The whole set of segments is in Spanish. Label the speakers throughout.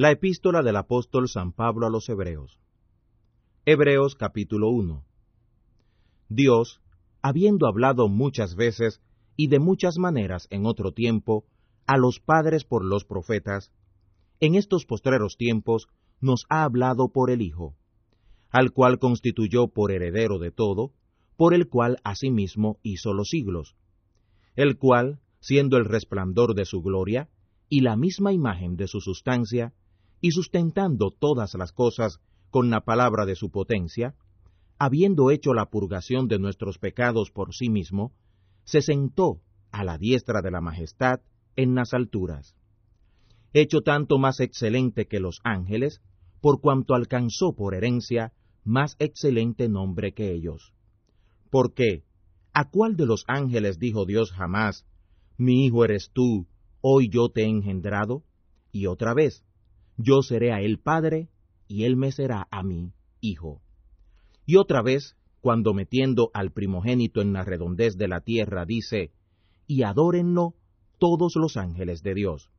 Speaker 1: La epístola del apóstol San Pablo a los Hebreos. Hebreos capítulo 1. Dios, habiendo hablado muchas veces y de muchas maneras en otro tiempo a los padres por los profetas, en estos postreros tiempos nos ha hablado por el Hijo, al cual constituyó por heredero de todo, por el cual asimismo hizo los siglos, el cual, siendo el resplandor de su gloria, y la misma imagen de su sustancia, y sustentando todas las cosas con la palabra de su potencia, habiendo hecho la purgación de nuestros pecados por sí mismo, se sentó a la diestra de la majestad en las alturas. Hecho tanto más excelente que los ángeles, por cuanto alcanzó por herencia más excelente nombre que ellos. Porque, ¿a cuál de los ángeles dijo Dios jamás, mi hijo eres tú, hoy yo te he engendrado? Y otra vez, yo seré a él padre, y él me será a mí hijo. Y otra vez, cuando metiendo al primogénito en la redondez de la tierra, dice, y adórenlo todos los ángeles de Dios.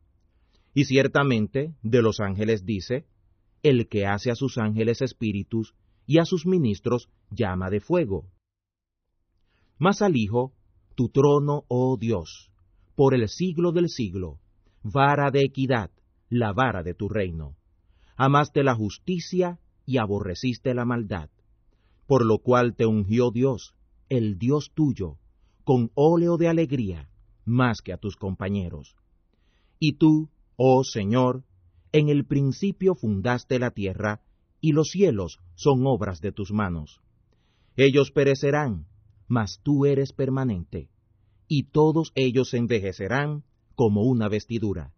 Speaker 1: Y ciertamente de los ángeles dice, el que hace a sus ángeles espíritus y a sus ministros llama de fuego. Mas al Hijo, tu trono, oh Dios, por el siglo del siglo, vara de equidad, la vara de tu reino. Amaste la justicia y aborreciste la maldad, por lo cual te ungió Dios, el Dios tuyo, con óleo de alegría, más que a tus compañeros. Y tú, oh Señor, en el principio fundaste la tierra, y los cielos son obras de tus manos. Ellos perecerán, mas tú eres permanente, y todos ellos envejecerán como una vestidura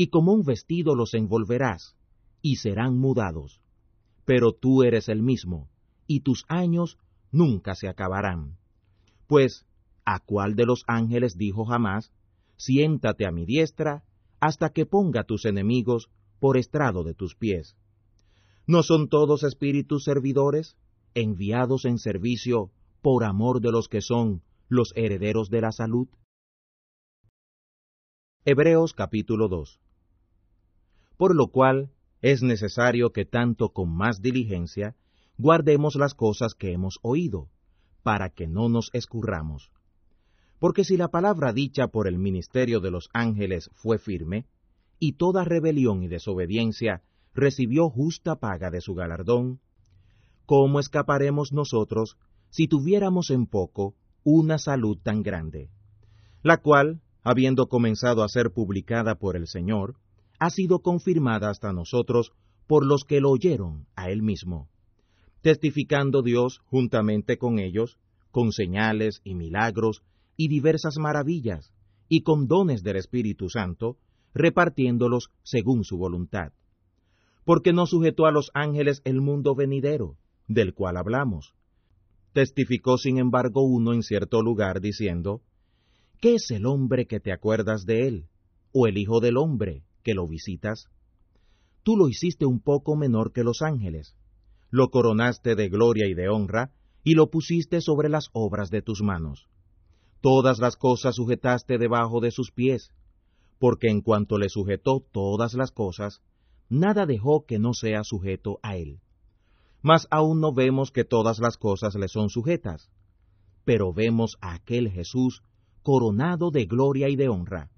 Speaker 1: y como un vestido los envolverás, y serán mudados. Pero tú eres el mismo, y tus años nunca se acabarán. Pues, ¿a cuál de los ángeles dijo jamás, siéntate a mi diestra, hasta que ponga tus enemigos por estrado de tus pies? ¿No son todos espíritus servidores, enviados en servicio por amor de los que son los herederos de la salud? Hebreos capítulo 2 por lo cual es necesario que tanto con más diligencia guardemos las cosas que hemos oído, para que no nos escurramos. Porque si la palabra dicha por el ministerio de los ángeles fue firme, y toda rebelión y desobediencia recibió justa paga de su galardón, ¿cómo escaparemos nosotros si tuviéramos en poco una salud tan grande? La cual, habiendo comenzado a ser publicada por el Señor, ha sido confirmada hasta nosotros por los que lo oyeron a él mismo, testificando Dios juntamente con ellos, con señales y milagros y diversas maravillas, y con dones del Espíritu Santo, repartiéndolos según su voluntad. Porque no sujetó a los ángeles el mundo venidero, del cual hablamos. Testificó sin embargo uno en cierto lugar diciendo, ¿Qué es el hombre que te acuerdas de él? ¿O el Hijo del hombre que lo visitas? Tú lo hiciste un poco menor que los ángeles, lo coronaste de gloria y de honra, y lo pusiste sobre las obras de tus manos. Todas las cosas sujetaste debajo de sus pies, porque en cuanto le sujetó todas las cosas, nada dejó que no sea sujeto a él. Mas aún no vemos que todas las cosas le son sujetas, pero vemos a aquel Jesús coronado de gloria y de honra,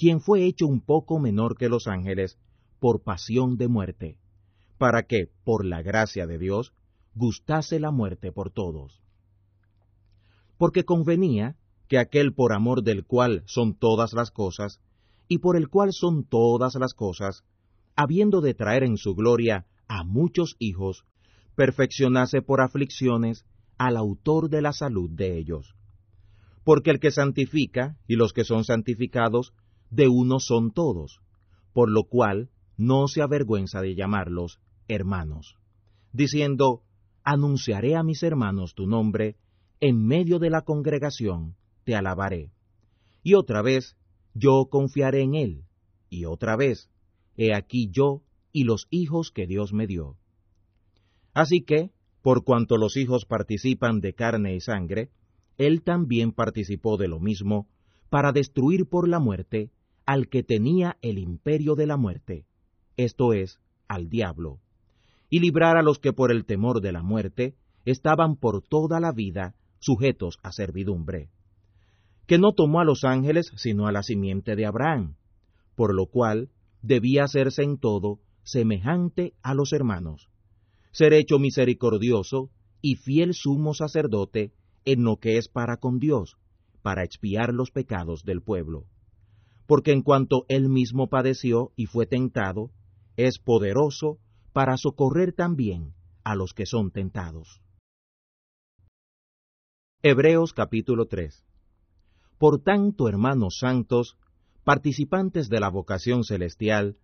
Speaker 1: quien fue hecho un poco menor que los ángeles por pasión de muerte, para que, por la gracia de Dios, gustase la muerte por todos. Porque convenía que aquel por amor del cual son todas las cosas, y por el cual son todas las cosas, habiendo de traer en su gloria a muchos hijos, perfeccionase por aflicciones al autor de la salud de ellos. Porque el que santifica y los que son santificados de uno son todos, por lo cual no se avergüenza de llamarlos hermanos, diciendo, anunciaré a mis hermanos tu nombre, en medio de la congregación te alabaré. Y otra vez, yo confiaré en él, y otra vez, he aquí yo y los hijos que Dios me dio. Así que, por cuanto los hijos participan de carne y sangre, él también participó de lo mismo, para destruir por la muerte al que tenía el imperio de la muerte, esto es, al diablo, y librar a los que por el temor de la muerte estaban por toda la vida sujetos a servidumbre, que no tomó a los ángeles sino a la simiente de Abraham, por lo cual debía hacerse en todo semejante a los hermanos, ser hecho misericordioso y fiel sumo sacerdote en lo que es para con Dios, para expiar los pecados del pueblo. Porque en cuanto él mismo padeció y fue tentado, es poderoso para socorrer también a los que son tentados. Hebreos capítulo 3 Por tanto, hermanos santos, participantes de la vocación celestial,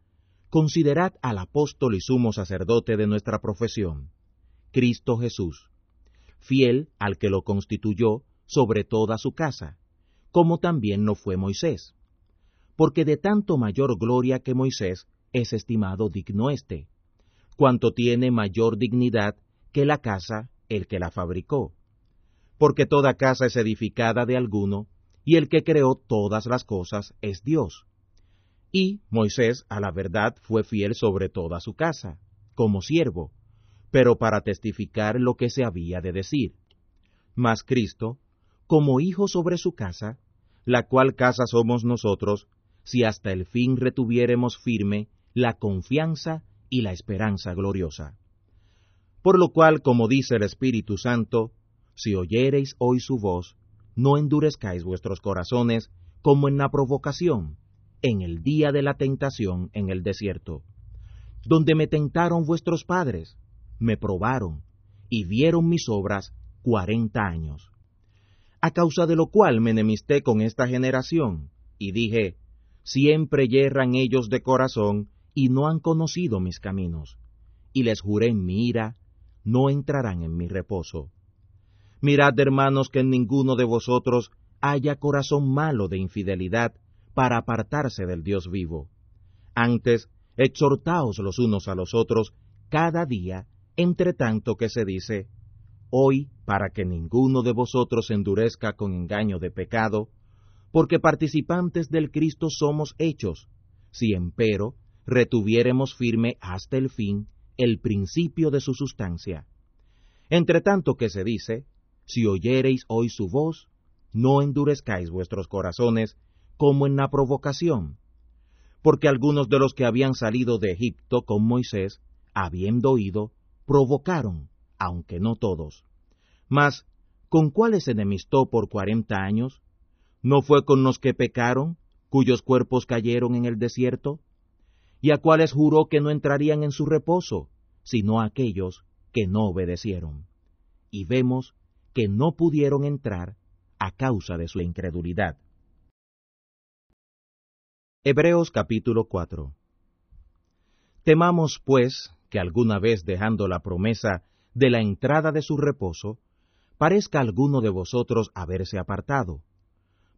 Speaker 1: considerad al apóstol y sumo sacerdote de nuestra profesión, Cristo Jesús, fiel al que lo constituyó sobre toda su casa, como también no fue Moisés, porque de tanto mayor gloria que Moisés es estimado digno éste, cuanto tiene mayor dignidad que la casa el que la fabricó. Porque toda casa es edificada de alguno, y el que creó todas las cosas es Dios. Y Moisés a la verdad fue fiel sobre toda su casa, como siervo, pero para testificar lo que se había de decir. Mas Cristo, como hijo sobre su casa, la cual casa somos nosotros, si hasta el fin retuviéremos firme la confianza y la esperanza gloriosa. Por lo cual, como dice el Espíritu Santo, si oyereis hoy su voz, no endurezcáis vuestros corazones como en la provocación, en el día de la tentación en el desierto, donde me tentaron vuestros padres, me probaron, y vieron mis obras cuarenta años. A causa de lo cual me enemisté con esta generación, y dije, siempre yerran ellos de corazón, y no han conocido mis caminos. Y les juré en mi ira, no entrarán en mi reposo. Mirad, hermanos, que en ninguno de vosotros haya corazón malo de infidelidad para apartarse del Dios vivo. Antes, exhortaos los unos a los otros cada día, entre tanto que se dice, hoy, para que ninguno de vosotros endurezca con engaño de pecado, porque participantes del Cristo somos hechos, si empero retuviéremos firme hasta el fin el principio de su sustancia. Entre tanto que se dice, si oyereis hoy su voz, no endurezcáis vuestros corazones como en la provocación, porque algunos de los que habían salido de Egipto con Moisés, habiendo oído, provocaron, aunque no todos. Mas, ¿con cuáles enemistó por cuarenta años? ¿No fue con los que pecaron, cuyos cuerpos cayeron en el desierto? y a cuales juró que no entrarían en su reposo, sino a aquellos que no obedecieron. Y vemos que no pudieron entrar a causa de su incredulidad. Hebreos capítulo 4 Temamos, pues, que alguna vez dejando la promesa de la entrada de su reposo, parezca alguno de vosotros haberse apartado,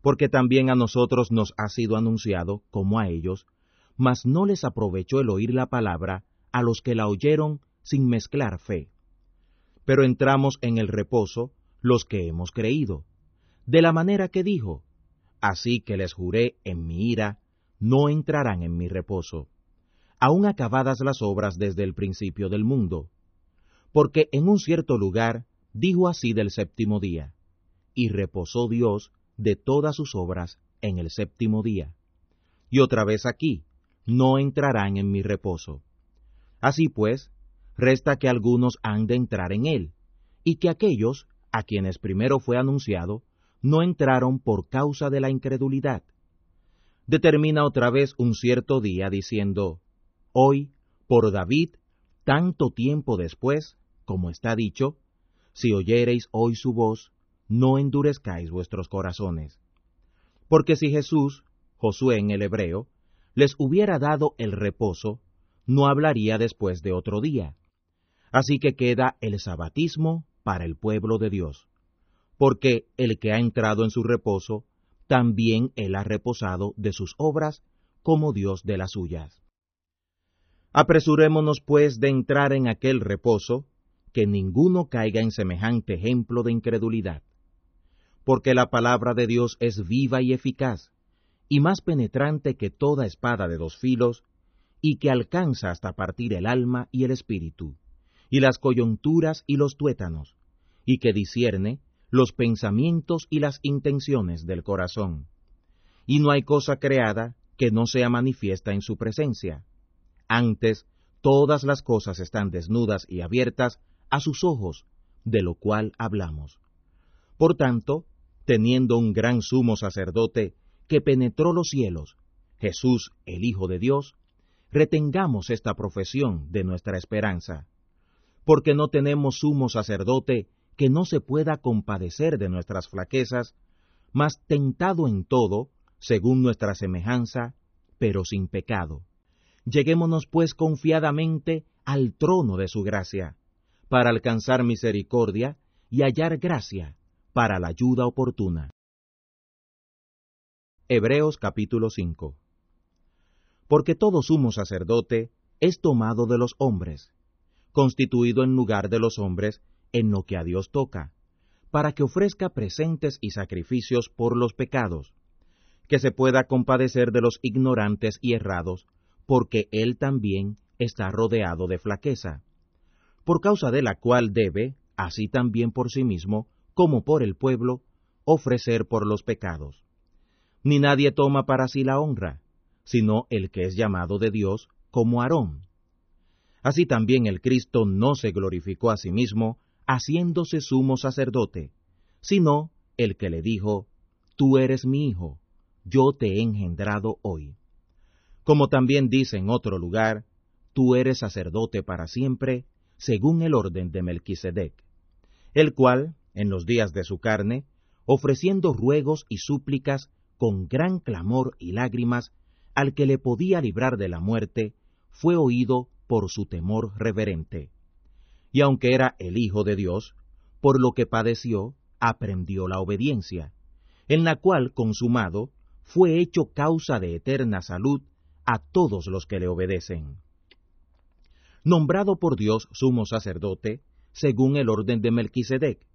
Speaker 1: porque también a nosotros nos ha sido anunciado, como a ellos, mas no les aprovechó el oír la palabra a los que la oyeron sin mezclar fe. Pero entramos en el reposo los que hemos creído, de la manera que dijo, así que les juré en mi ira, no entrarán en mi reposo, aun acabadas las obras desde el principio del mundo. Porque en un cierto lugar dijo así del séptimo día, y reposó Dios de todas sus obras en el séptimo día. Y otra vez aquí, no entrarán en mi reposo. Así pues, resta que algunos han de entrar en él, y que aquellos, a quienes primero fue anunciado, no entraron por causa de la incredulidad. Determina otra vez un cierto día diciendo, Hoy, por David, tanto tiempo después, como está dicho, si oyereis hoy su voz, no endurezcáis vuestros corazones. Porque si Jesús, Josué en el hebreo, les hubiera dado el reposo, no hablaría después de otro día. Así que queda el sabatismo para el pueblo de Dios, porque el que ha entrado en su reposo, también él ha reposado de sus obras como Dios de las suyas. Apresurémonos pues de entrar en aquel reposo, que ninguno caiga en semejante ejemplo de incredulidad. Porque la palabra de Dios es viva y eficaz, y más penetrante que toda espada de dos filos, y que alcanza hasta partir el alma y el espíritu, y las coyunturas y los tuétanos, y que discierne los pensamientos y las intenciones del corazón. Y no hay cosa creada que no sea manifiesta en su presencia. Antes, todas las cosas están desnudas y abiertas a sus ojos, de lo cual hablamos. Por tanto, teniendo un gran sumo sacerdote que penetró los cielos, Jesús, el Hijo de Dios, retengamos esta profesión de nuestra esperanza, porque no tenemos sumo sacerdote que no se pueda compadecer de nuestras flaquezas, mas tentado en todo, según nuestra semejanza, pero sin pecado. Lleguémonos pues confiadamente al trono de su gracia, para alcanzar misericordia y hallar gracia para la ayuda oportuna. Hebreos capítulo 5 Porque todo sumo sacerdote es tomado de los hombres, constituido en lugar de los hombres en lo que a Dios toca, para que ofrezca presentes y sacrificios por los pecados, que se pueda compadecer de los ignorantes y errados, porque él también está rodeado de flaqueza, por causa de la cual debe, así también por sí mismo, como por el pueblo, ofrecer por los pecados ni nadie toma para sí la honra, sino el que es llamado de Dios como Aarón. Así también el Cristo no se glorificó a sí mismo, haciéndose sumo sacerdote, sino el que le dijo, Tú eres mi hijo, yo te he engendrado hoy. Como también dice en otro lugar, Tú eres sacerdote para siempre, según el orden de Melquisedec, el cual, en los días de su carne, ofreciendo ruegos y súplicas con gran clamor y lágrimas, al que le podía librar de la muerte, fue oído por su temor reverente. Y aunque era el Hijo de Dios, por lo que padeció, aprendió la obediencia, en la cual, consumado, fue hecho causa de eterna salud a todos los que le obedecen. Nombrado por Dios sumo sacerdote, según el orden de Melquisedec,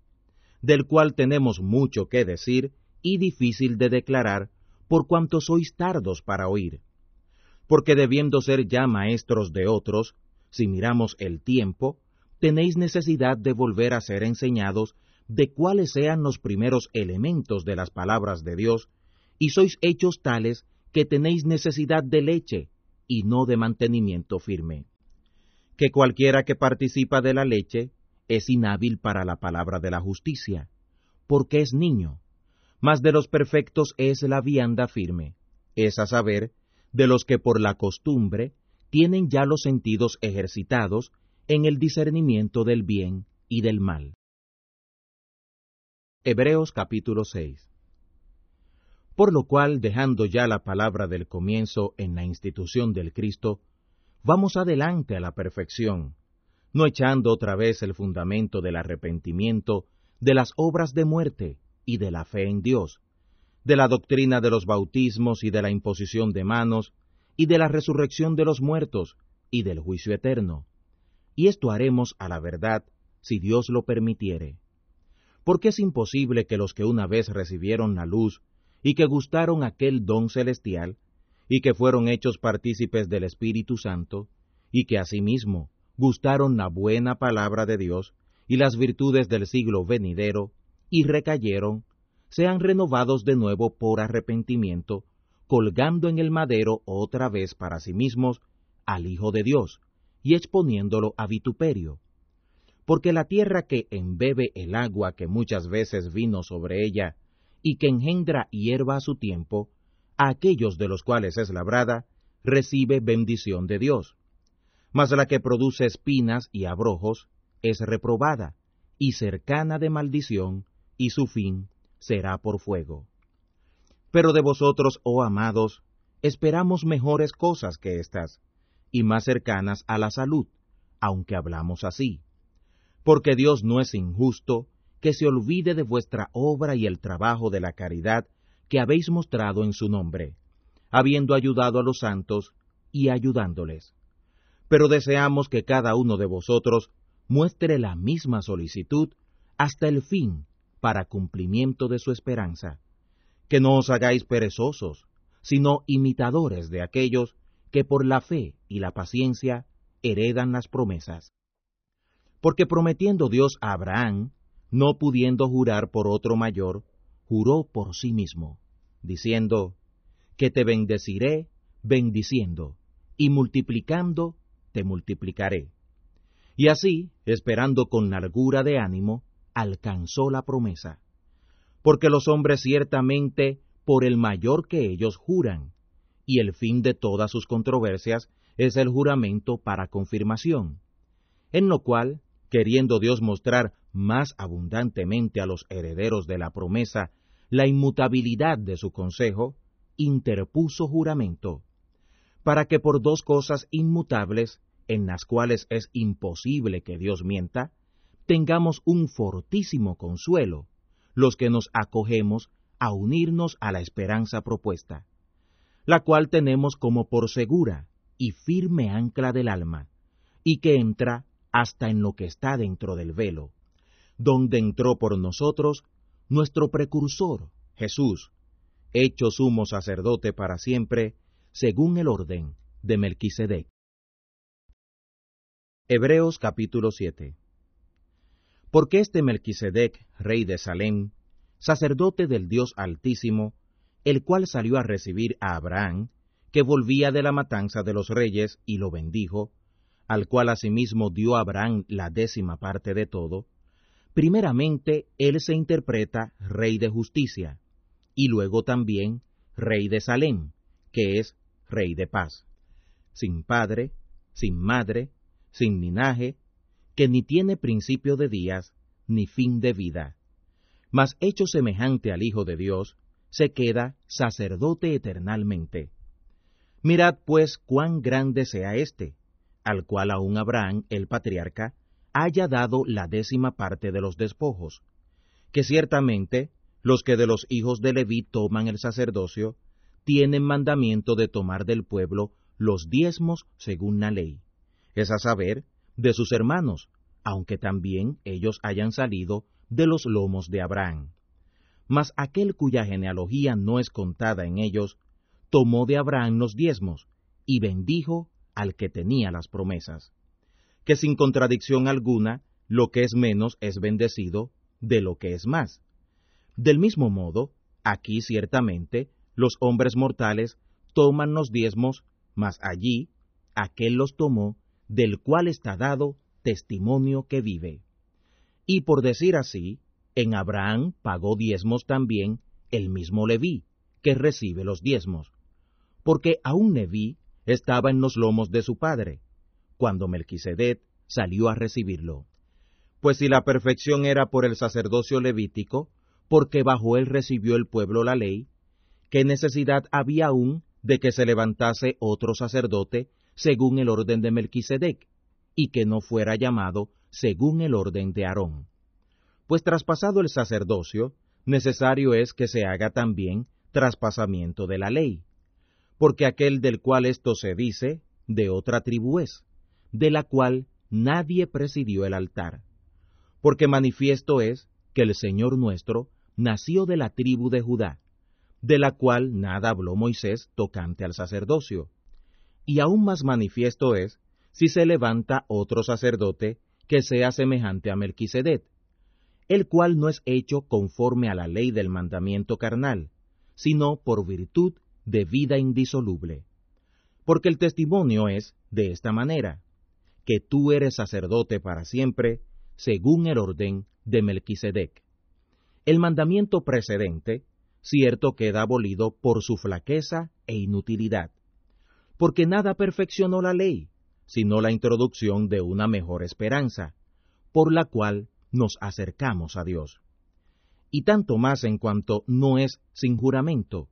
Speaker 1: del cual tenemos mucho que decir y difícil de declarar, por cuanto sois tardos para oír. Porque debiendo ser ya maestros de otros, si miramos el tiempo, tenéis necesidad de volver a ser enseñados de cuáles sean los primeros elementos de las palabras de Dios, y sois hechos tales que tenéis necesidad de leche y no de mantenimiento firme. Que cualquiera que participa de la leche es inhábil para la palabra de la justicia, porque es niño, mas de los perfectos es la vianda firme, es a saber, de los que por la costumbre tienen ya los sentidos ejercitados en el discernimiento del bien y del mal. Hebreos capítulo 6 Por lo cual, dejando ya la palabra del comienzo en la institución del Cristo, vamos adelante a la perfección, no echando otra vez el fundamento del arrepentimiento de las obras de muerte, y de la fe en Dios, de la doctrina de los bautismos y de la imposición de manos, y de la resurrección de los muertos, y del juicio eterno. Y esto haremos a la verdad, si Dios lo permitiere. Porque es imposible que los que una vez recibieron la luz, y que gustaron aquel don celestial, y que fueron hechos partícipes del Espíritu Santo, y que asimismo gustaron la buena palabra de Dios y las virtudes del siglo venidero, y recayeron, sean renovados de nuevo por arrepentimiento, colgando en el madero otra vez para sí mismos al Hijo de Dios, y exponiéndolo a vituperio. Porque la tierra que embebe el agua que muchas veces vino sobre ella, y que engendra hierba a su tiempo, a aquellos de los cuales es labrada, recibe bendición de Dios. Mas la que produce espinas y abrojos es reprobada, y cercana de maldición, y su fin será por fuego. Pero de vosotros, oh amados, esperamos mejores cosas que estas, y más cercanas a la salud, aunque hablamos así. Porque Dios no es injusto que se olvide de vuestra obra y el trabajo de la caridad que habéis mostrado en su nombre, habiendo ayudado a los santos y ayudándoles. Pero deseamos que cada uno de vosotros muestre la misma solicitud hasta el fin para cumplimiento de su esperanza. Que no os hagáis perezosos, sino imitadores de aquellos que por la fe y la paciencia heredan las promesas. Porque prometiendo Dios a Abraham, no pudiendo jurar por otro mayor, juró por sí mismo, diciendo, que te bendeciré bendiciendo, y multiplicando te multiplicaré. Y así, esperando con largura de ánimo, alcanzó la promesa. Porque los hombres ciertamente por el mayor que ellos juran, y el fin de todas sus controversias es el juramento para confirmación, en lo cual, queriendo Dios mostrar más abundantemente a los herederos de la promesa la inmutabilidad de su consejo, interpuso juramento, para que por dos cosas inmutables, en las cuales es imposible que Dios mienta, tengamos un fortísimo consuelo, los que nos acogemos a unirnos a la esperanza propuesta, la cual tenemos como por segura y firme ancla del alma, y que entra hasta en lo que está dentro del velo, donde entró por nosotros nuestro precursor, Jesús, hecho sumo sacerdote para siempre, según el orden de Melquisedec. Hebreos capítulo 7 Porque este Melquisedec, rey de Salem, sacerdote del Dios Altísimo, el cual salió a recibir a Abraham, que volvía de la matanza de los reyes, y lo bendijo, al cual asimismo dio Abraham la décima parte de todo, primeramente él se interpreta rey de justicia, y luego también rey de Salem, que es rey de paz, sin padre, sin madre, sin linaje, que ni tiene principio de días, ni fin de vida. Mas hecho semejante al Hijo de Dios, se queda sacerdote eternalmente. Mirad pues cuán grande sea éste, al cual aún Abraham, el patriarca, haya dado la décima parte de los despojos, que ciertamente los que de los hijos de Leví toman el sacerdocio, tienen mandamiento de tomar del pueblo los diezmos según la ley, es a saber, de sus hermanos, aunque también ellos hayan salido de los lomos de Abraham. Mas aquel cuya genealogía no es contada en ellos, tomó de Abraham los diezmos, y bendijo al que tenía las promesas. Que sin contradicción alguna, lo que es menos es bendecido de lo que es más del mismo modo, aquí ciertamente los hombres mortales toman los diezmos, mas allí aquel los tomó, del cual está dado testimonio que vive. Y por decir así, en Abraham pagó diezmos también el mismo Leví, que recibe los diezmos, porque aún Leví estaba en los lomos de su padre, cuando Melquisedec salió a recibirlo. Pues si la perfección era por el sacerdocio levítico, porque bajo él recibió el pueblo la ley, ¿qué necesidad había aún de que se levantase otro sacerdote según el orden de Melquisedec, y que no fuera llamado según el orden de Aarón? Pues traspasado el sacerdocio, necesario es que se haga también traspasamiento de la ley, porque aquel del cual esto se dice, de otra tribu es, de la cual nadie presidió el altar. Porque manifiesto es que el Señor nuestro nació de la tribu de Judá, de la cual nada habló Moisés tocante al sacerdocio. Y aún más manifiesto es si se levanta otro sacerdote que sea semejante a Melquisedec, el cual no es hecho conforme a la ley del mandamiento carnal, sino por virtud de vida indisoluble. Porque el testimonio es de esta manera, que tú eres sacerdote para siempre, según el orden de Melquisedec el mandamiento precedente, cierto queda abolido por su flaqueza e inutilidad, porque nada perfeccionó la ley, sino la introducción de una mejor esperanza, por la cual nos acercamos a Dios. Y tanto más en cuanto no es sin juramento,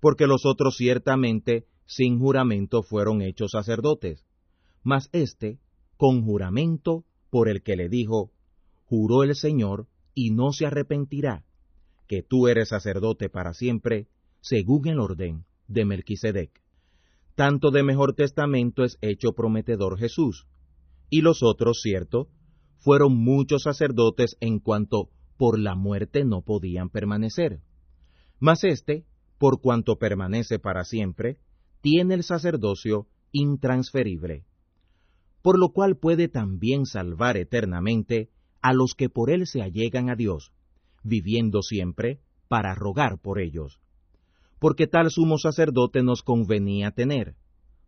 Speaker 1: porque los otros ciertamente sin juramento fueron hechos sacerdotes, mas éste con juramento por el que le dijo, juró el Señor y no se arrepentirá, que tú eres sacerdote para siempre, según el orden de Melquisedec. Tanto de mejor testamento es hecho prometedor Jesús, y los otros, cierto, fueron muchos sacerdotes en cuanto por la muerte no podían permanecer. Mas éste, por cuanto permanece para siempre, tiene el sacerdocio intransferible, por lo cual puede también salvar eternamente a los que por él se allegan a Dios, viviendo siempre para rogar por ellos. Porque tal sumo sacerdote nos convenía tener,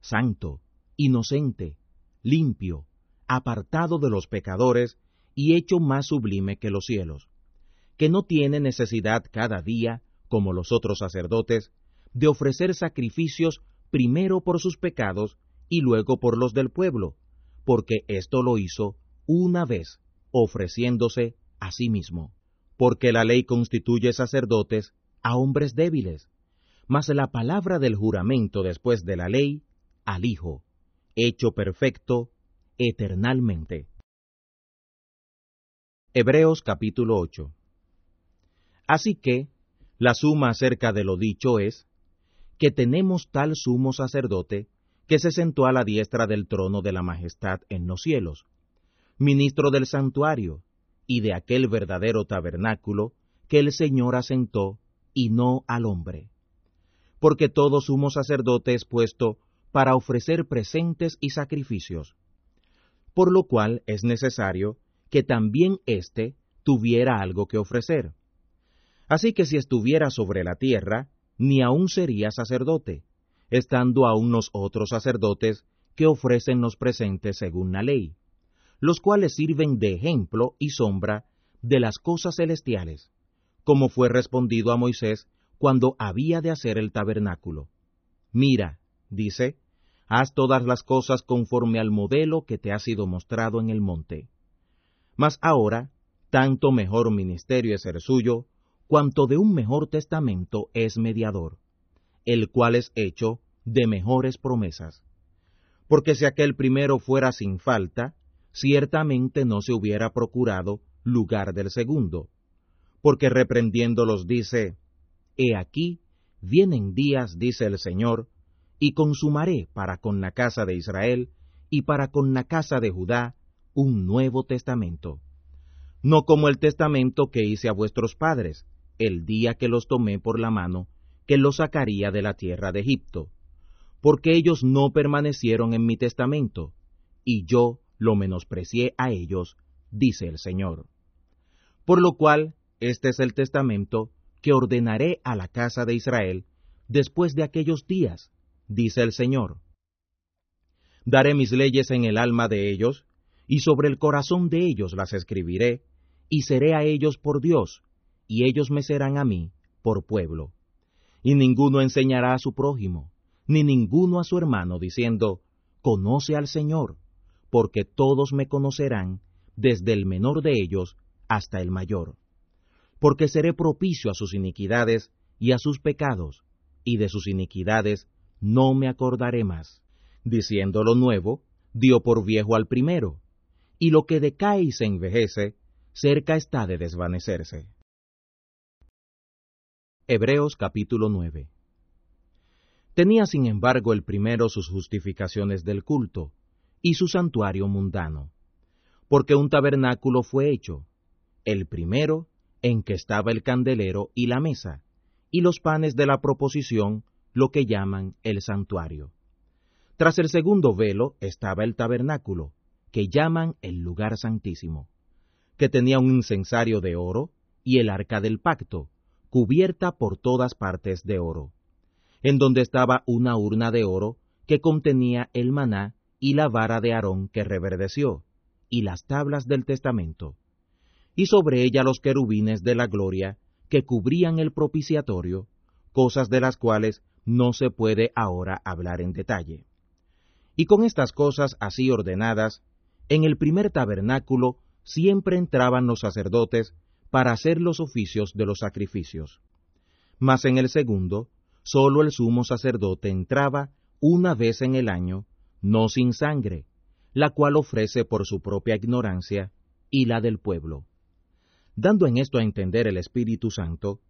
Speaker 1: santo, inocente, limpio, apartado de los pecadores y hecho más sublime que los cielos, que no tiene necesidad cada día, como los otros sacerdotes, de ofrecer sacrificios primero por sus pecados y luego por los del pueblo, porque esto lo hizo una vez, ofreciéndose a sí mismo. Porque la ley constituye sacerdotes a hombres débiles, mas la palabra del juramento después de la ley al Hijo, hecho perfecto eternalmente. Hebreos capítulo 8 Así que, la suma acerca de lo dicho es, que tenemos tal sumo sacerdote que se sentó a la diestra del trono de la majestad en los cielos, ministro del santuario y de aquel verdadero tabernáculo que el Señor asentó y no al hombre. Porque todo sumo sacerdote es puesto para ofrecer presentes y sacrificios, por lo cual es necesario que también éste tuviera algo que ofrecer. Así que si estuviera sobre la tierra, ni aun sería sacerdote, estando aún los otros sacerdotes que ofrecen los presentes según la ley, los cuales sirven de ejemplo y sombra de las cosas celestiales, como fue respondido a Moisés cuando había de hacer el tabernáculo. Mira, dice, haz todas las cosas conforme al modelo que te ha sido mostrado en el monte. Mas ahora, tanto mejor ministerio es el suyo, cuanto de un mejor testamento es mediador, el cual es hecho de mejores promesas. Porque si aquel primero fuera sin falta, ciertamente no se hubiera procurado lugar del segundo, porque reprendiéndolos dice, He aquí, vienen días, dice el Señor, y consumaré para con la casa de Israel y para con la casa de Judá un nuevo testamento, no como el testamento que hice a vuestros padres, el día que los tomé por la mano, que los sacaría de la tierra de Egipto, porque ellos no permanecieron en mi testamento, y yo lo menosprecié a ellos, dice el Señor. Por lo cual, este es el testamento que ordenaré a la casa de Israel después de aquellos días, dice el Señor. Daré mis leyes en el alma de ellos, y sobre el corazón de ellos las escribiré, y seré a ellos por Dios, y ellos me serán a mí por pueblo. Y ninguno enseñará a su prójimo, ni ninguno a su hermano, diciendo, Conoce al Señor, porque todos me conocerán, desde el menor de ellos hasta el mayor. Porque seré propicio a sus iniquidades y a sus pecados, y de sus iniquidades no me acordaré más. Diciendo lo nuevo, dio por viejo al primero, y lo que decae y se envejece, cerca está de desvanecerse. Hebreos capítulo 9 Tenía sin embargo el primero sus justificaciones del culto, y su santuario mundano, porque un tabernáculo fue hecho, el primero en que estaba el candelero y la mesa, y los panes de la proposición, lo que llaman el santuario. Tras el segundo velo estaba el tabernáculo, que llaman el lugar santísimo, que tenía un incensario de oro y el arca del pacto, cubierta por todas partes de oro, en donde estaba una urna de oro que contenía el maná y la vara de Aarón que reverdeció, y las tablas del testamento, y sobre ella los querubines de la gloria que cubrían el propiciatorio, cosas de las cuales no se puede ahora hablar en detalle. Y con estas cosas así ordenadas, en el primer tabernáculo siempre entraban los sacerdotes para hacer los oficios de los sacrificios. Mas en el segundo, sólo el sumo sacerdote entraba una vez en el año, no sin sangre, la cual ofrece por su propia ignorancia y la del pueblo. Dando en esto a entender el Espíritu Santo,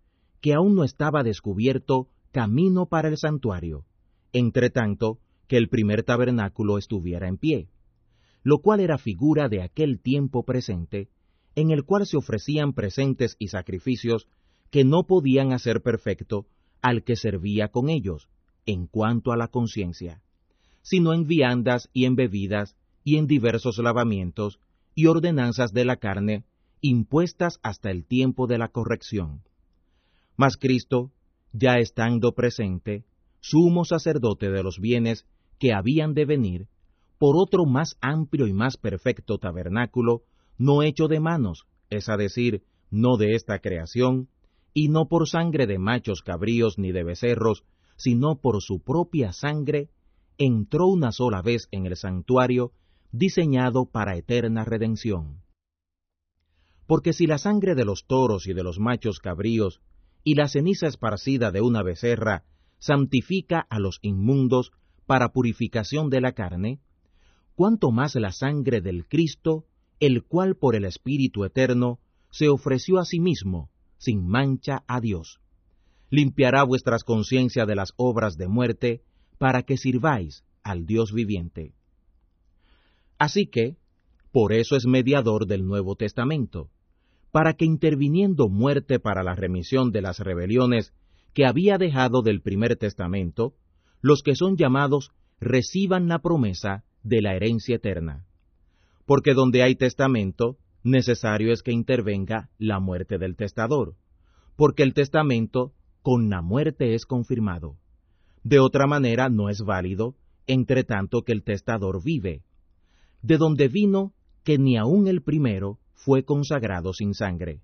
Speaker 1: que aún no estaba descubierto camino para el santuario, entre tanto que el primer tabernáculo estuviera en pie, lo cual era figura de aquel tiempo presente, en el cual se ofrecían presentes y sacrificios que no podían hacer perfecto al que servía con ellos, en cuanto a la conciencia, sino en viandas y en bebidas y en diversos lavamientos y ordenanzas de la carne, impuestas hasta el tiempo de la corrección. Mas Cristo, ya estando presente, sumo sacerdote de los bienes que habían de venir, por otro más amplio y más perfecto tabernáculo, no hecho de manos, es a decir, no de esta creación, y no por sangre de machos cabríos ni de becerros, sino por su propia sangre, entró una sola vez en el santuario, diseñado para eterna redención. Porque si la sangre de los toros y de los machos cabríos, y la ceniza esparcida de una becerra, santifica a los inmundos para purificación de la carne, cuánto más la sangre del Cristo, el cual por el Espíritu Eterno se ofreció a sí mismo, sin mancha a Dios. Limpiará vuestras conciencias de las obras de muerte, para que sirváis al Dios viviente. Así que, por eso es mediador del Nuevo Testamento, para que interviniendo muerte para la remisión de las rebeliones que había dejado del primer testamento, los que son llamados reciban la promesa de la herencia eterna. Porque donde hay testamento, necesario es que intervenga la muerte del testador, porque el testamento con la muerte es confirmado. De otra manera no es válido, entre tanto que el testador vive. De donde vino que ni aun el primero fue consagrado sin sangre.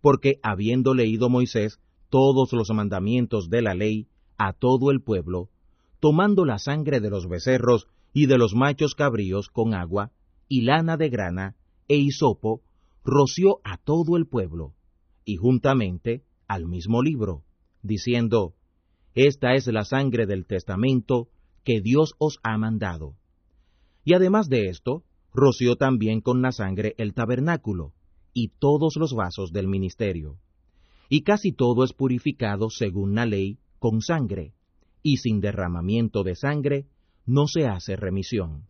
Speaker 1: Porque habiendo leído Moisés todos los mandamientos de la ley a todo el pueblo, tomando la sangre de los becerros y de los machos cabríos con agua, y lana de grana, e hisopo, roció a todo el pueblo, y juntamente al mismo libro, diciendo, Esta es la sangre del testamento que Dios os ha mandado. Y además de esto, roció también con la sangre el tabernáculo, y todos los vasos del ministerio. Y casi todo es purificado según la ley con sangre, y sin derramamiento de sangre no se hace remisión.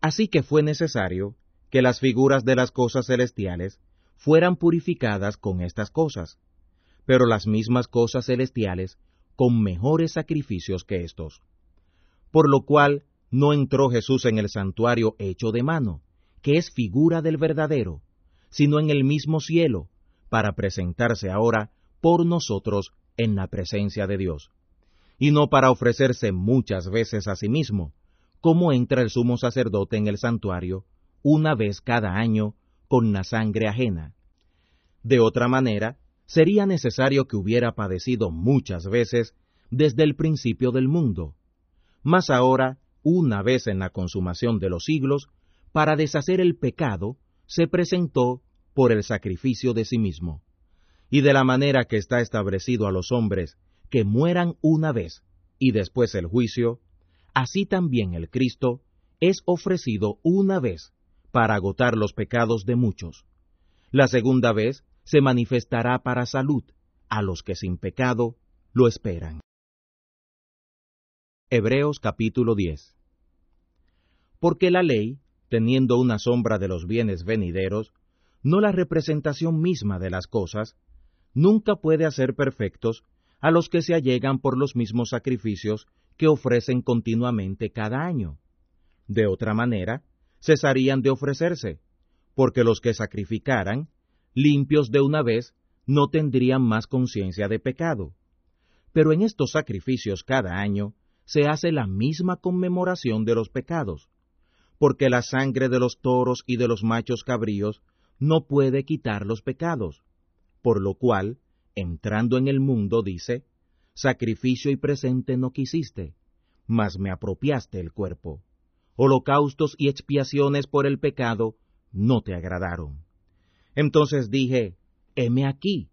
Speaker 1: Así que fue necesario que las figuras de las cosas celestiales fueran purificadas con estas cosas, pero las mismas cosas celestiales con mejores sacrificios que estos. Por lo cual no entró Jesús en el santuario hecho de mano, que es figura del verdadero, sino en el mismo cielo, para presentarse ahora por nosotros en la presencia de Dios, y no para ofrecerse muchas veces a sí mismo, como entra el sumo sacerdote en el santuario una vez cada año con la sangre ajena. De otra manera, sería necesario que hubiera padecido muchas veces desde el principio del mundo. Mas ahora, una vez en la consumación de los siglos, para deshacer el pecado, se presentó por el sacrificio de sí mismo. Y de la manera que está establecido a los hombres que mueran una vez y después el juicio, así también el Cristo es ofrecido una vez para agotar los pecados de muchos. La segunda vez se manifestará para salud a los que sin pecado lo esperan. Hebreos capítulo 10 Porque la ley, teniendo una sombra de los bienes venideros, no la representación misma de las cosas, nunca puede hacer perfectos a los que se allegan por los mismos sacrificios que ofrecen continuamente cada año. De otra manera, cesarían de ofrecerse, porque los que sacrificaran, limpios de una vez, no tendrían más conciencia de pecado. Pero en estos sacrificios cada año se hace la misma conmemoración de los pecados, porque la sangre de los toros y de los machos cabríos no puede quitar los pecados, por lo cual, entrando en el mundo, dice, sacrificio y presente no quisiste, mas me apropiaste el cuerpo holocaustos y expiaciones por el pecado no te agradaron. Entonces dije, heme aquí,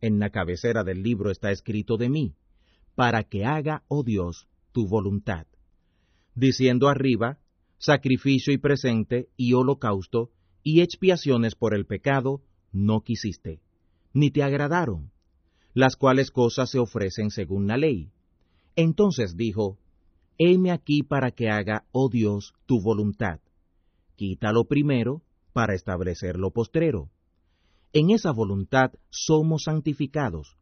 Speaker 1: en la cabecera del libro está escrito de mí, para que haga, oh Dios, tu voluntad. Diciendo arriba, sacrificio y presente y holocausto y expiaciones por el pecado no quisiste, ni te agradaron, las cuales cosas se ofrecen según la ley. Entonces dijo, heme aquí para que haga, oh Dios, tu voluntad. Quítalo primero para establecer lo postrero. En esa voluntad somos santificados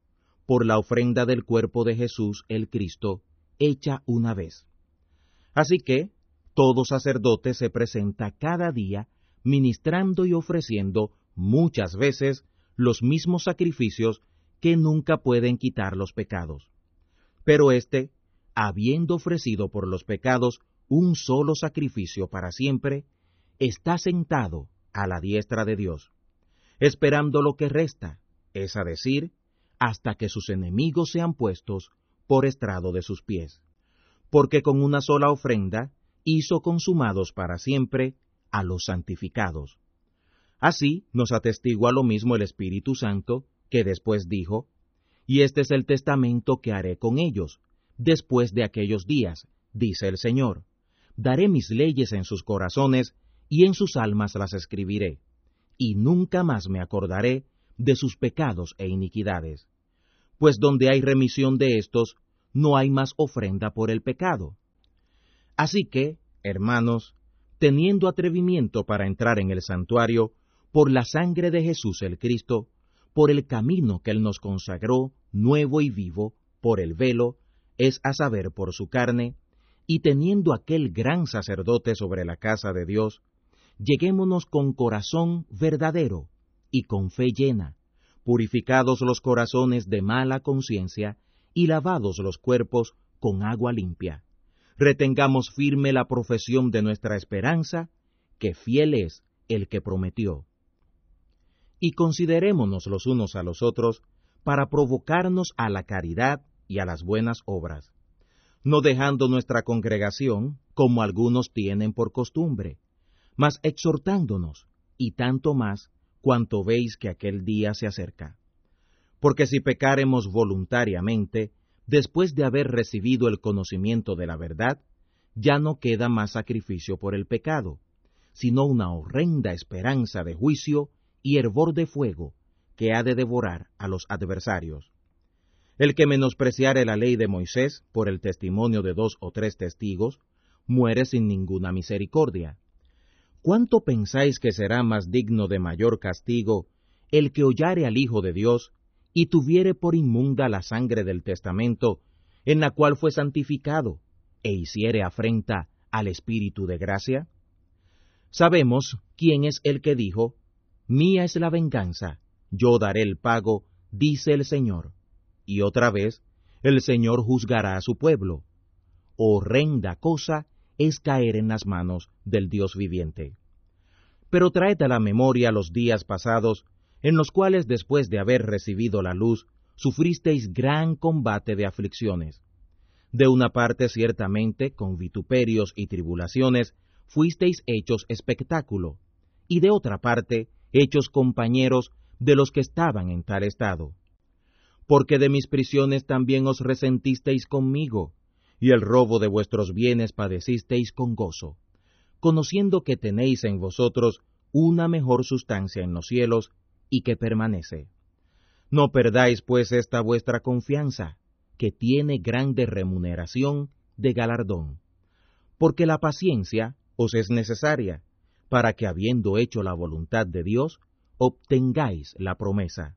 Speaker 1: por la ofrenda del cuerpo de Jesús el Cristo hecha una vez. Así que todo sacerdote se presenta cada día ministrando y ofreciendo muchas veces los mismos sacrificios que nunca pueden quitar los pecados. Pero éste, habiendo ofrecido por los pecados un solo sacrificio para siempre, está sentado a la diestra de Dios, esperando lo que resta, es a decir, hasta que sus enemigos sean puestos por estrado de sus pies. Porque con una sola ofrenda hizo consumados para siempre a los santificados. Así nos atestigua lo mismo el Espíritu Santo, que después dijo, Y este es el testamento que haré con ellos, después de aquellos días, dice el Señor. Daré mis leyes en sus corazones, y en sus almas las escribiré, y nunca más me acordaré de sus pecados e iniquidades. Pues donde hay remisión de estos, no hay más ofrenda por el pecado. Así que, hermanos, teniendo atrevimiento para entrar en el santuario, por la sangre de Jesús el Cristo, por el camino que Él nos consagró, nuevo y vivo, por el velo, es a saber, por su carne, y teniendo aquel gran sacerdote sobre la casa de Dios, lleguémonos con corazón verdadero y con fe llena, purificados los corazones de mala conciencia y lavados los cuerpos con agua limpia. Retengamos firme la profesión de nuestra esperanza, que fiel es el que prometió. Y considerémonos los unos a los otros para provocarnos a la caridad y a las buenas obras, no dejando nuestra congregación como algunos tienen por costumbre, mas exhortándonos, y tanto más cuanto veis que aquel día se acerca. Porque si pecaremos voluntariamente, después de haber recibido el conocimiento de la verdad, ya no queda más sacrificio por el pecado, sino una horrenda esperanza de juicio y hervor de fuego que ha de devorar a los adversarios. El que menospreciare la ley de Moisés por el testimonio de dos o tres testigos, muere sin ninguna misericordia. ¿Cuánto pensáis que será más digno de mayor castigo el que hollare al Hijo de Dios y tuviere por inmunda la sangre del testamento, en la cual fue santificado, e hiciere afrenta al Espíritu de gracia? Sabemos quién es el que dijo, Mía es la venganza, yo daré el pago, dice el Señor. Y otra vez, el Señor juzgará a su pueblo. Horrenda cosa es caer en las manos del Dios viviente. Pero traed a la memoria los días pasados, en los cuales después de haber recibido la luz, sufristeis gran combate de aflicciones. De una parte ciertamente, con vituperios y tribulaciones, fuisteis hechos espectáculo, y de otra parte, hechos compañeros de los que estaban en tal estado. Porque de mis prisiones también os resentisteis conmigo, y el robo de vuestros bienes padecisteis con gozo, conociendo que tenéis en vosotros una mejor sustancia en los cielos y que permanece. No perdáis pues esta vuestra confianza, que tiene grande remuneración de galardón, porque la paciencia os es necesaria, para que habiendo hecho la voluntad de Dios, obtengáis la promesa.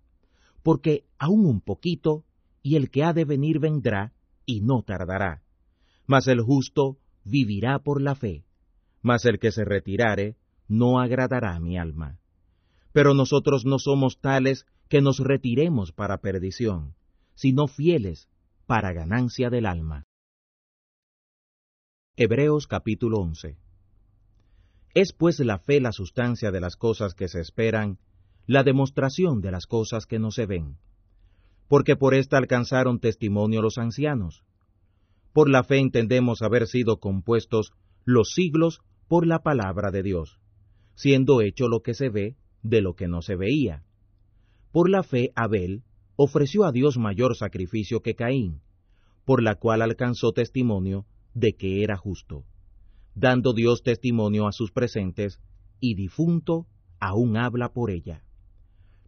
Speaker 1: Porque aún un poquito, y el que ha de venir vendrá, y no tardará mas el justo vivirá por la fe, mas el que se retirare no agradará mi alma. Pero nosotros no somos tales que nos retiremos para perdición, sino fieles para ganancia del alma. Hebreos capítulo 11 Es pues la fe la sustancia de las cosas que se esperan, la demostración de las cosas que no se ven. Porque por ésta alcanzaron testimonio los ancianos. Por la fe entendemos haber sido compuestos los siglos por la palabra de Dios, siendo hecho lo que se ve de lo que no se veía. Por la fe Abel ofreció a Dios mayor sacrificio que Caín, por la cual alcanzó testimonio de que era justo, dando Dios testimonio a sus presentes, y difunto aún habla por ella.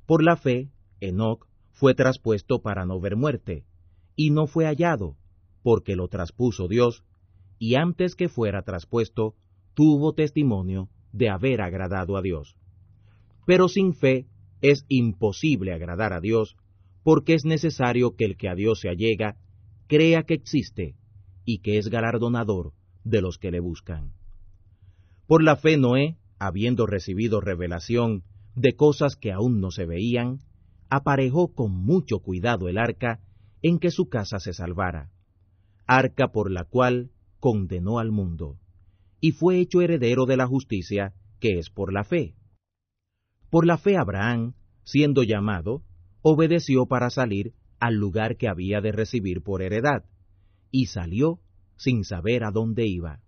Speaker 1: Por la fe, Enoc fue traspuesto para no ver muerte, y no fue hallado, porque lo traspuso Dios, y antes que fuera traspuesto, tuvo testimonio de haber agradado a Dios. Pero sin fe es imposible agradar a Dios, porque es necesario que el que a Dios se allega crea que existe, y que es galardonador de los que le buscan. Por la fe Noé, habiendo recibido revelación de cosas que aún no se veían, aparejó con mucho cuidado el arca en que su casa se salvara, arca por la cual condenó al mundo, y fue hecho heredero de la justicia que es por la fe. Por la fe Abraham, siendo llamado, obedeció para salir al lugar que había de recibir por heredad, y salió sin saber a dónde iba.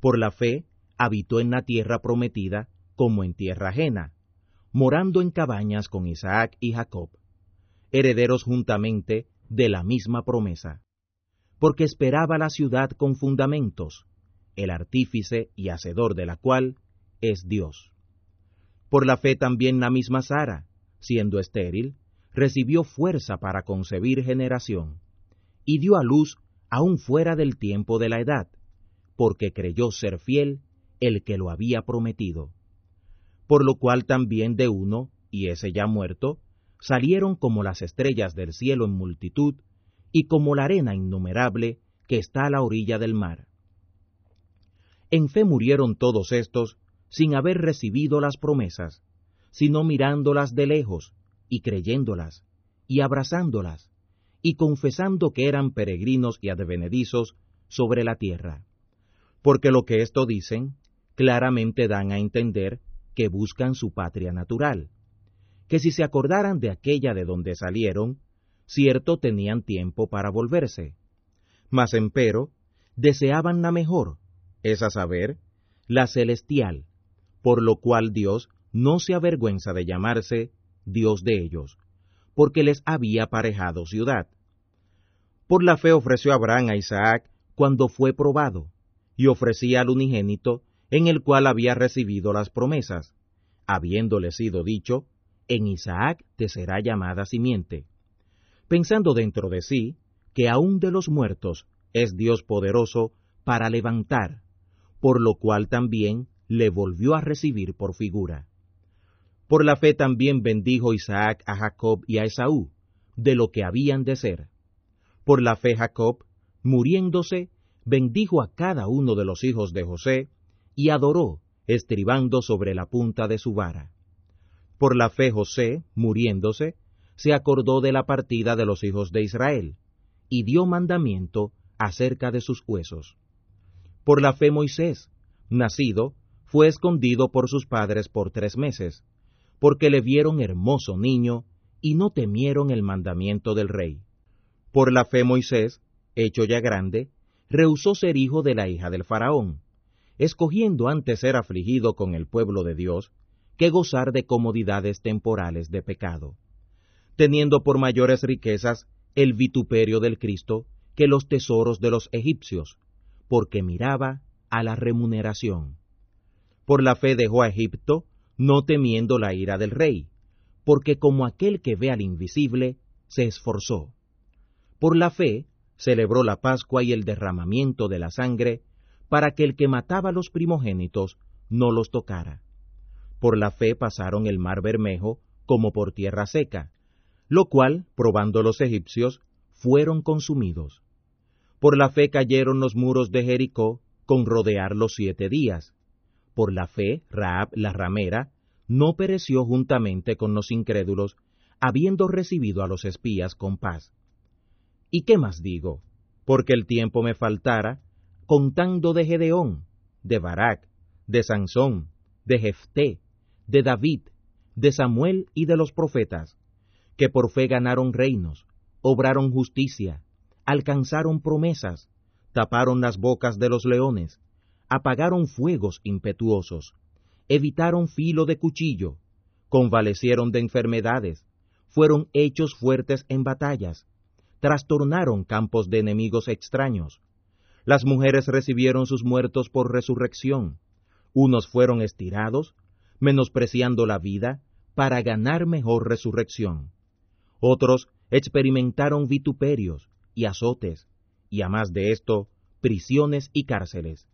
Speaker 1: Por la fe habitó en la tierra prometida como en tierra ajena, morando en cabañas con Isaac y Jacob, herederos juntamente de la misma promesa, porque esperaba la ciudad con fundamentos, el artífice y hacedor de la cual es Dios. Por la fe también la misma Sara, siendo estéril, recibió fuerza para concebir generación, y dio a luz aún fuera del tiempo de la edad, porque creyó ser fiel el que lo había prometido. Por lo cual también de uno, y ese ya muerto, salieron como las estrellas del cielo en multitud, y como la arena innumerable que está a la orilla del mar. En fe murieron todos estos sin haber recibido las promesas, sino mirándolas de lejos, y creyéndolas, y abrazándolas, y confesando que eran peregrinos y advenedizos sobre la tierra. Porque lo que esto dicen, claramente dan a entender que buscan su patria natural, que si se acordaran de aquella de donde salieron, cierto tenían tiempo para volverse. Mas empero, deseaban la mejor, es a saber, la celestial, por lo cual Dios no se avergüenza de llamarse Dios de ellos, porque les había aparejado ciudad. Por la fe ofreció Abraham a Isaac cuando fue probado, y ofrecía al unigénito en el cual había recibido las promesas, habiéndole sido dicho, en Isaac te será llamada simiente, pensando dentro de sí que aun de los muertos es Dios poderoso para levantar, por lo cual también le volvió a recibir por figura. Por la fe también bendijo Isaac a Jacob y a Esaú, de lo que habían de ser. Por la fe Jacob, muriéndose, bendijo a cada uno de los hijos de José, y adoró, estribando sobre la punta de su vara. Por la fe José, muriéndose, se acordó de la partida de los hijos de Israel, y dio mandamiento acerca de sus huesos. Por la fe Moisés, nacido, fue escondido por sus padres por tres meses, porque le vieron hermoso niño, y no temieron el mandamiento del rey. Por la fe Moisés, hecho ya grande, rehusó ser hijo de la hija del faraón, escogiendo antes ser afligido con el pueblo de Dios, que gozar de comodidades temporales de pecado, teniendo por mayores riquezas el vituperio del Cristo que los tesoros de los egipcios, porque miraba a la remuneración. Por la fe dejó a Egipto, no temiendo la ira del rey, porque como aquel que ve al invisible, se esforzó. Por la fe celebró la Pascua y el derramamiento de la sangre, para que el que mataba a los primogénitos no los tocara. Por la fe pasaron el mar Bermejo como por tierra seca, lo cual, probando los egipcios, fueron consumidos. Por la fe cayeron los muros de Jericó con rodear los siete días, por la fe, Raab la ramera, no pereció juntamente con los incrédulos, habiendo recibido a los espías con paz. ¿Y qué más digo? Porque el tiempo me faltara, contando de Gedeón, de Barak, de Sansón, de Jefté, de David, de Samuel y de los profetas, que por fe ganaron reinos, obraron justicia, alcanzaron promesas, taparon las bocas de los leones, apagaron fuegos impetuosos, evitaron filo de cuchillo, convalecieron de enfermedades, fueron hechos fuertes en batallas, trastornaron campos de enemigos extraños. Las mujeres recibieron sus muertos por resurrección, unos fueron estirados, menospreciando la vida, para ganar mejor resurrección. Otros experimentaron vituperios y azotes, y a más de esto, prisiones y cárceles.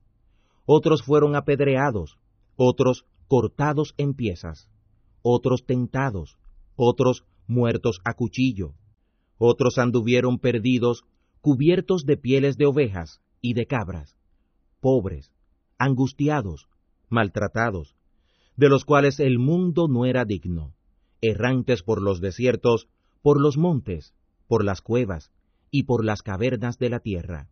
Speaker 1: Otros fueron apedreados, otros cortados en piezas, otros tentados, otros muertos a cuchillo, otros anduvieron perdidos cubiertos de pieles de ovejas y de cabras, pobres, angustiados, maltratados, de los cuales el mundo no era digno, errantes por los desiertos, por los montes, por las cuevas y por las cavernas de la tierra.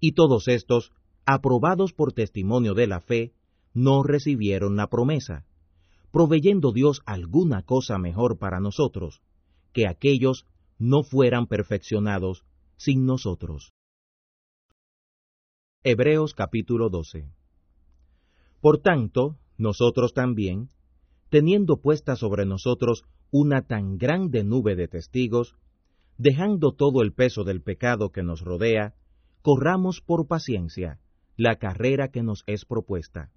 Speaker 1: Y todos estos, aprobados por testimonio de la fe, no recibieron la promesa, proveyendo Dios alguna cosa mejor para nosotros, que aquellos no fueran perfeccionados sin nosotros. Hebreos capítulo 12 Por tanto, nosotros también, teniendo puesta sobre nosotros una tan grande nube de testigos, dejando todo el peso del pecado que nos rodea, corramos por paciencia la carrera que nos es propuesta.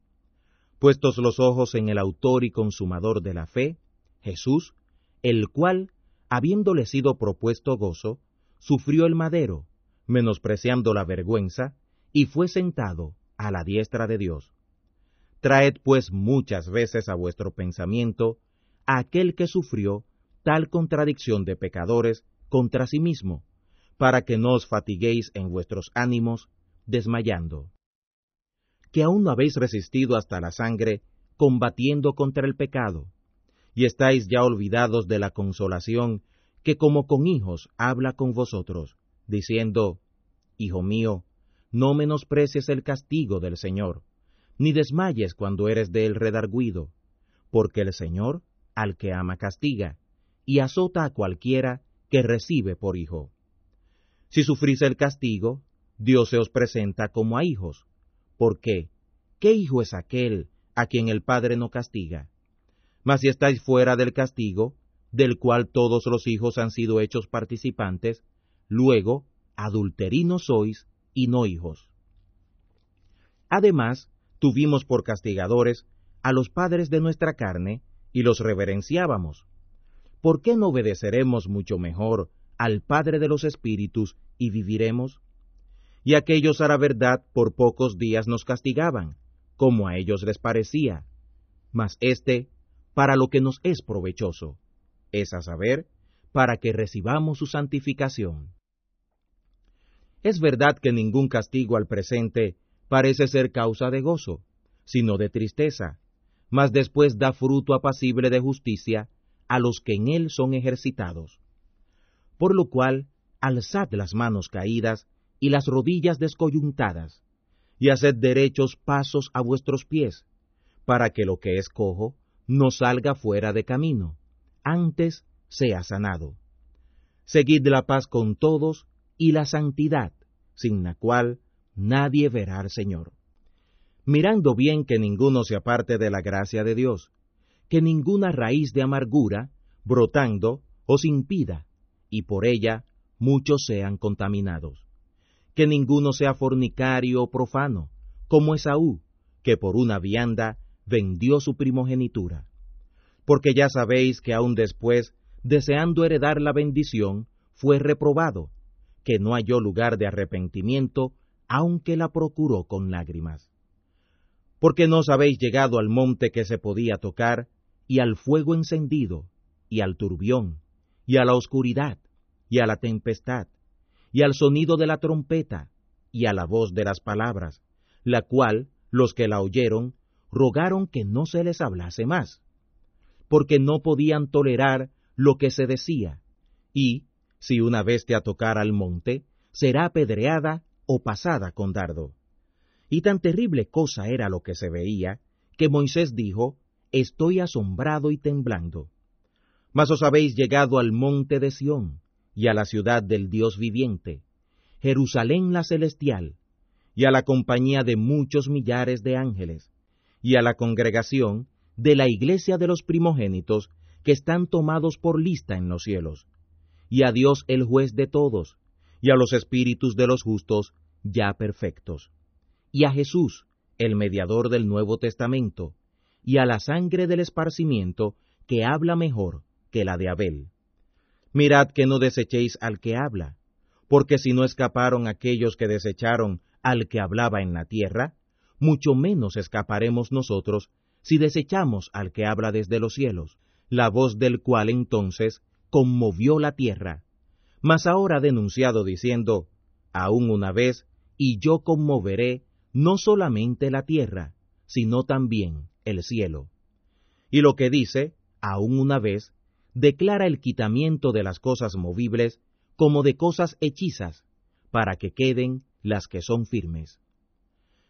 Speaker 1: Puestos los ojos en el autor y consumador de la fe, Jesús, el cual, habiéndole sido propuesto gozo, sufrió el madero, menospreciando la vergüenza, y fue sentado a la diestra de Dios. Traed pues muchas veces a vuestro pensamiento a aquel que sufrió tal contradicción de pecadores contra sí mismo, para que no os fatiguéis en vuestros ánimos, desmayando. Que aún no habéis resistido hasta la sangre, combatiendo contra el pecado, y estáis ya olvidados de la consolación que como con hijos habla con vosotros, diciendo, Hijo mío, no menosprecies el castigo del Señor, ni desmayes cuando eres de él redarguido, porque el Señor al que ama castiga, y azota a cualquiera que recibe por hijo. Si sufrís el castigo, Dios se os presenta como a hijos, porque ¿qué hijo es aquel a quien el Padre no castiga? Mas si estáis fuera del castigo, del cual todos los hijos han sido hechos participantes, luego adulterinos sois y no hijos. Además, tuvimos por castigadores a los padres de nuestra carne y los reverenciábamos. ¿Por qué no obedeceremos mucho mejor al Padre de los Espíritus y viviremos? Y aquellos a la verdad por pocos días nos castigaban, como a ellos les parecía, mas éste para lo que nos es provechoso, es a saber, para que recibamos su santificación. Es verdad que ningún castigo al presente parece ser causa de gozo, sino de tristeza, mas después da fruto apacible de justicia a los que en él son ejercitados. Por lo cual, alzad las manos caídas y las rodillas descoyuntadas, y haced derechos pasos a vuestros pies, para que lo que es cojo no salga fuera de camino, antes sea sanado. Seguid la paz con todos y la santidad, sin la cual nadie verá al Señor. Mirando bien que ninguno se aparte de la gracia de Dios, que ninguna raíz de amargura, brotando, os impida, y por ella muchos sean contaminados. Que ninguno sea fornicario o profano, como Esaú, que por una vianda vendió su primogenitura porque ya sabéis que aun después, deseando heredar la bendición, fue reprobado, que no halló lugar de arrepentimiento, aunque la procuró con lágrimas. Porque no habéis llegado al monte que se podía tocar, y al fuego encendido, y al turbión, y a la oscuridad, y a la tempestad, y al sonido de la trompeta, y a la voz de las palabras, la cual los que la oyeron rogaron que no se les hablase más porque no podían tolerar lo que se decía, y, si una bestia tocara al monte, será apedreada o pasada con dardo. Y tan terrible cosa era lo que se veía, que Moisés dijo, Estoy asombrado y temblando. Mas os habéis llegado al monte de Sión, y a la ciudad del Dios viviente, Jerusalén la celestial, y a la compañía de muchos millares de ángeles, y a la congregación de la iglesia de los primogénitos que están tomados por lista en los cielos, y a Dios el juez de todos, y a los espíritus de los justos ya perfectos, y a Jesús, el mediador del Nuevo Testamento, y a la sangre del esparcimiento que habla mejor que la de Abel. Mirad que no desechéis al que habla, porque si no escaparon aquellos que desecharon al que hablaba en la tierra, mucho menos escaparemos nosotros si desechamos al que habla desde los cielos, la voz del cual entonces conmovió la tierra, mas ahora denunciado diciendo, aún una vez, y yo conmoveré no solamente la tierra, sino también el cielo. Y lo que dice, aún una vez, declara el quitamiento de las cosas movibles como de cosas hechizas, para que queden las que son firmes.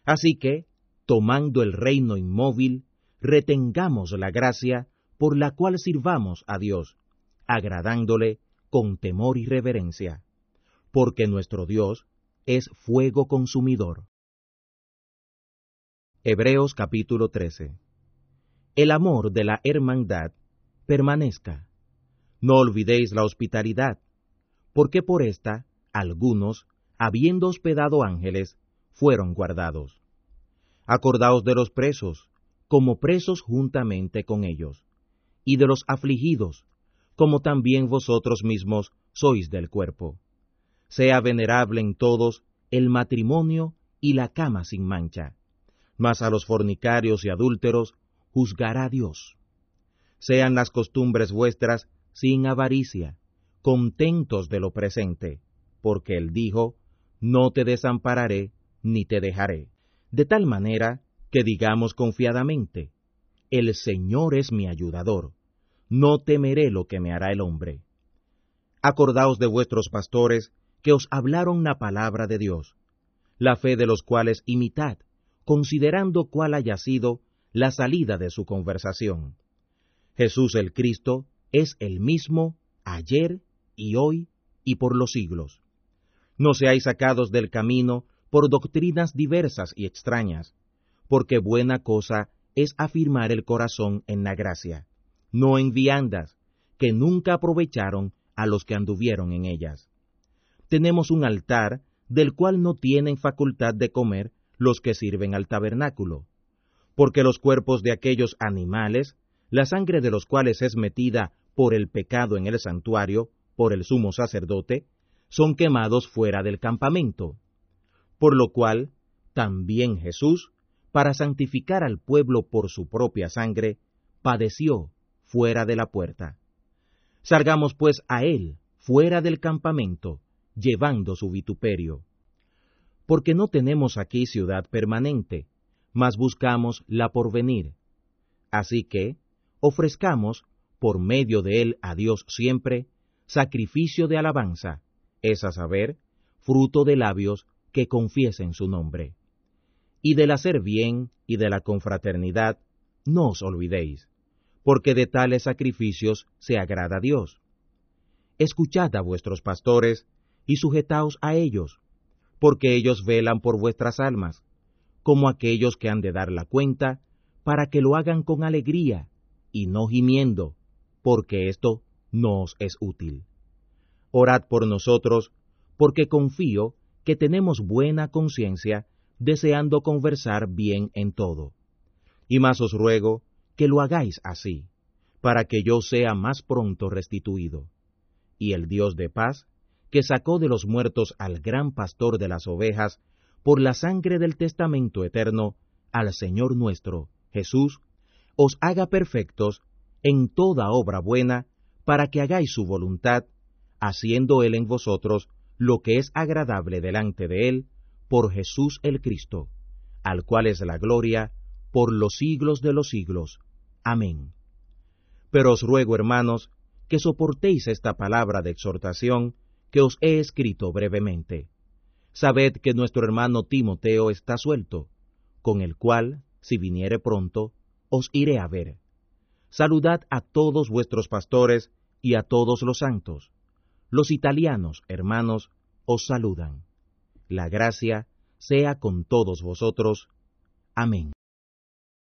Speaker 1: Así que, tomando el reino inmóvil, retengamos la gracia por la cual sirvamos a Dios, agradándole con temor y reverencia, porque nuestro Dios es fuego consumidor. Hebreos capítulo 13 El amor de la hermandad permanezca. No olvidéis la hospitalidad, porque por esta algunos, habiendo hospedado ángeles, fueron guardados. Acordaos de los presos, como presos juntamente con ellos, y de los afligidos, como también vosotros mismos sois del cuerpo. Sea venerable en todos el matrimonio y la cama sin mancha, mas a los fornicarios y adúlteros juzgará Dios. Sean las costumbres vuestras sin avaricia, contentos de lo presente, porque él dijo, no te desampararé ni te dejaré. De tal manera que digamos confiadamente, el Señor es mi ayudador, no temeré lo que me hará el hombre. Acordaos de vuestros pastores que os hablaron la palabra de Dios, la fe de los cuales imitad, considerando cuál haya sido la salida de su conversación. Jesús el Cristo es el mismo ayer y hoy y por los siglos. No seáis sacados del camino por doctrinas diversas y extrañas, porque buena cosa es afirmar el corazón en la gracia, no en viandas, que nunca aprovecharon a los que anduvieron en ellas. Tenemos un altar del cual no tienen facultad de comer los que sirven al tabernáculo, porque los cuerpos de aquellos animales, la sangre de los cuales es metida por el pecado en el santuario, por el sumo sacerdote, son quemados fuera del campamento. Por lo cual, también Jesús, para santificar al pueblo por su propia sangre, padeció fuera de la puerta. Salgamos pues a él fuera del campamento, llevando su vituperio. Porque no tenemos aquí ciudad permanente, mas buscamos la porvenir. Así que, ofrezcamos por medio de él a Dios siempre, sacrificio de alabanza, es a saber, fruto de labios que confiesen su nombre. Y del hacer bien y de la confraternidad, no os olvidéis, porque de tales sacrificios se agrada Dios. Escuchad a vuestros pastores y sujetaos a ellos, porque ellos velan por vuestras almas, como aquellos que han de dar la cuenta, para que lo hagan con alegría y no gimiendo, porque esto nos es útil. Orad por nosotros, porque confío que tenemos buena conciencia, deseando conversar bien en todo. Y más os ruego que lo hagáis así, para que yo sea más pronto restituido. Y el Dios de paz, que sacó de los muertos al gran pastor de las ovejas, por la sangre del testamento eterno, al Señor nuestro, Jesús, os haga perfectos en toda obra buena, para que hagáis su voluntad, haciendo Él en vosotros lo que es agradable delante de Él, por Jesús el Cristo, al cual es la gloria por los siglos de los siglos. Amén. Pero os ruego, hermanos, que soportéis esta palabra de exhortación que os he escrito brevemente. Sabed que nuestro hermano Timoteo está suelto, con el cual, si viniere pronto, os iré a ver Saludad a todos vuestros pastores y a todos los santos. Los italianos, hermanos, os saludan. La gracia sea con todos vosotros. Amén.